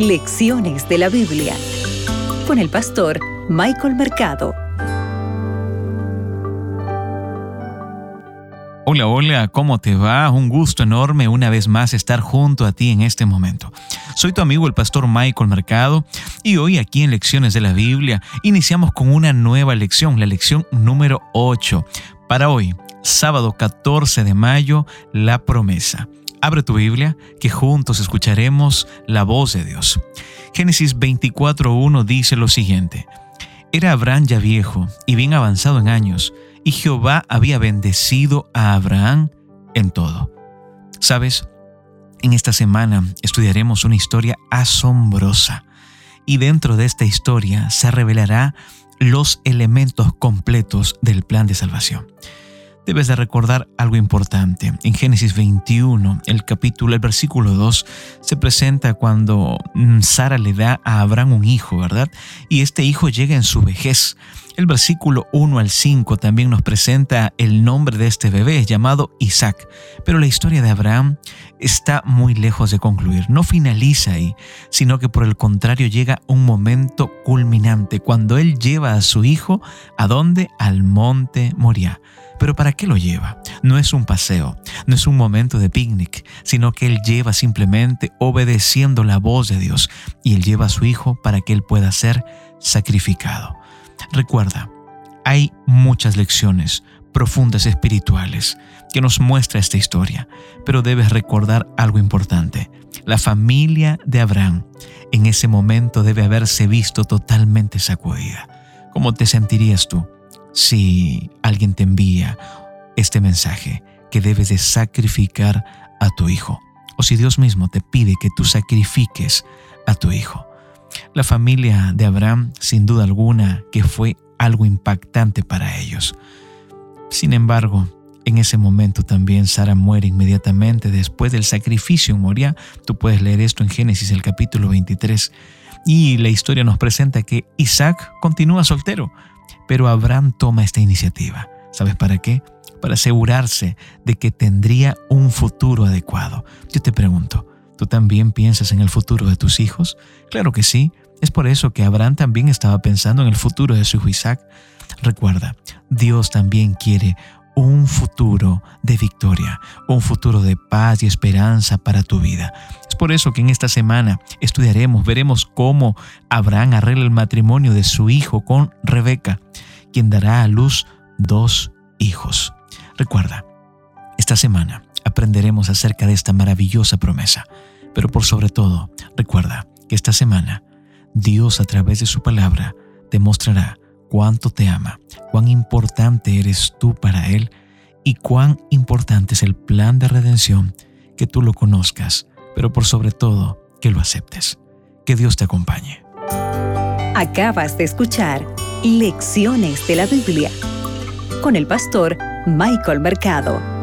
Lecciones de la Biblia con el pastor Michael Mercado. Hola, hola, ¿cómo te va? Un gusto enorme una vez más estar junto a ti en este momento. Soy tu amigo el pastor Michael Mercado y hoy aquí en Lecciones de la Biblia iniciamos con una nueva lección, la lección número 8. Para hoy, sábado 14 de mayo, la promesa. Abre tu Biblia, que juntos escucharemos la voz de Dios. Génesis 24.1 dice lo siguiente. Era Abraham ya viejo y bien avanzado en años, y Jehová había bendecido a Abraham en todo. ¿Sabes? En esta semana estudiaremos una historia asombrosa, y dentro de esta historia se revelará los elementos completos del plan de salvación debes de recordar algo importante. En Génesis 21, el capítulo, el versículo 2, se presenta cuando mm, Sara le da a Abraham un hijo, ¿verdad? Y este hijo llega en su vejez. El versículo 1 al 5 también nos presenta el nombre de este bebé llamado Isaac. Pero la historia de Abraham está muy lejos de concluir. No finaliza ahí, sino que por el contrario llega un momento culminante cuando él lleva a su hijo a dónde? Al monte Moria. Pero ¿para qué lo lleva? No es un paseo, no es un momento de picnic, sino que él lleva simplemente obedeciendo la voz de Dios y él lleva a su hijo para que él pueda ser sacrificado. Recuerda, hay muchas lecciones profundas espirituales que nos muestra esta historia, pero debes recordar algo importante. La familia de Abraham en ese momento debe haberse visto totalmente sacudida. ¿Cómo te sentirías tú? si alguien te envía este mensaje que debes de sacrificar a tu hijo o si Dios mismo te pide que tú sacrifiques a tu hijo. La familia de Abraham, sin duda alguna, que fue algo impactante para ellos. Sin embargo, en ese momento también Sara muere inmediatamente después del sacrificio en Moria. Tú puedes leer esto en Génesis el capítulo 23. Y la historia nos presenta que Isaac continúa soltero, pero Abraham toma esta iniciativa. ¿Sabes para qué? Para asegurarse de que tendría un futuro adecuado. Yo te pregunto, ¿tú también piensas en el futuro de tus hijos? Claro que sí. Es por eso que Abraham también estaba pensando en el futuro de su hijo Isaac. Recuerda, Dios también quiere un futuro de victoria, un futuro de paz y esperanza para tu vida. Es por eso que en esta semana estudiaremos, veremos cómo Abraham arregla el matrimonio de su hijo con Rebeca, quien dará a luz dos hijos. Recuerda, esta semana aprenderemos acerca de esta maravillosa promesa, pero por sobre todo, recuerda que esta semana Dios a través de su palabra demostrará cuánto te ama, cuán importante eres tú para Él y cuán importante es el plan de redención que tú lo conozcas, pero por sobre todo que lo aceptes. Que Dios te acompañe. Acabas de escuchar Lecciones de la Biblia con el pastor Michael Mercado.